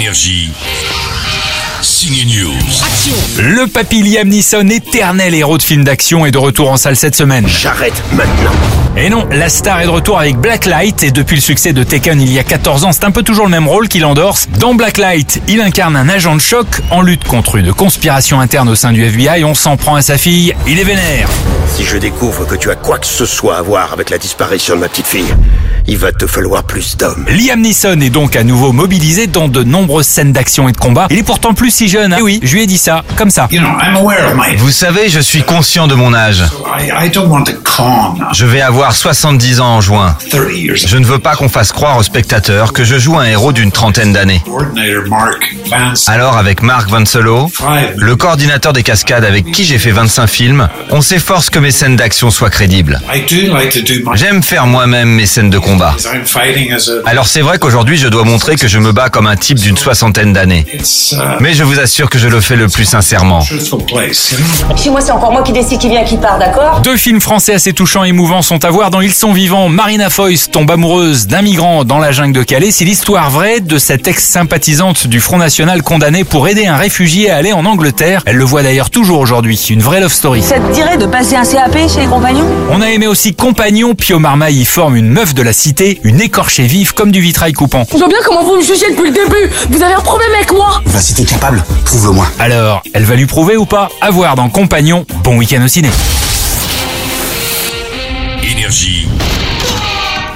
Énergie. News. Le papy Liam Neeson, éternel héros de films d'action, est de retour en salle cette semaine. J'arrête maintenant. Et non, la star est de retour avec Blacklight et depuis le succès de Taken il y a 14 ans, c'est un peu toujours le même rôle qu'il endorse. Dans Blacklight, il incarne un agent de choc en lutte contre une conspiration interne au sein du FBI. On s'en prend à sa fille, il est vénère. Si je découvre que tu as quoi que ce soit à voir avec la disparition de ma petite fille, il va te falloir plus d'hommes. Liam Neeson est donc à nouveau mobilisé dans de nombreuses scènes d'action et de combat. Il est pourtant plus si jeune. Hein Eh oui, je lui ai dit ça, comme ça. You know, I'm aware of my. Vous savez, je suis conscient de mon âge. I, I don't want to calm. Je vais avoir 70 ans en juin. 30 years. Je ne veux pas qu'on fasse croire aux spectateurs que je joue un héros d'une trentaine d'années. Alors avec Mark Vanselo, le coordinateur des cascades avec qui j'ai fait 25 films, on s'efforce que mes scènes d'action soient crédibles. I do like to do my. J'aime faire moi-même mes scènes de combat. Alors c'est vrai qu'aujourd'hui je dois montrer que je me bats comme un type d'une soixantaine d'années. Uh, Mais je vous assure que je le fais le plus sincèrement. Chez moi, c'est encore moi qui décide qui vient, qui part, d'accord Deux films français assez touchants et émouvants sont à voir dans Ils sont vivants. Marina Foïs tombe amoureuse d'un migrant dans la jungle de Calais. C'est l'histoire vraie de cette ex-sympathisante du Front National condamnée pour aider un réfugié à aller en Angleterre. Elle le voit d'ailleurs toujours aujourd'hui. Une vraie love story. Ça te dirait de passer un CAP chez les compagnons On a aimé aussi Compagnon. Pio Marmaille y forme une meuf de la cité, une écorchée vive comme du vitrail coupant. Je vois bien comment vous me jugez depuis le début. Vous avez un problème avec moi. Bah si t'es capable, prouve-le-moi. Alors, elle va lui prouver ou pas À voir dans Compagnon. Bon week-end au ciné. Énergie.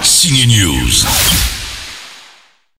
Signe News.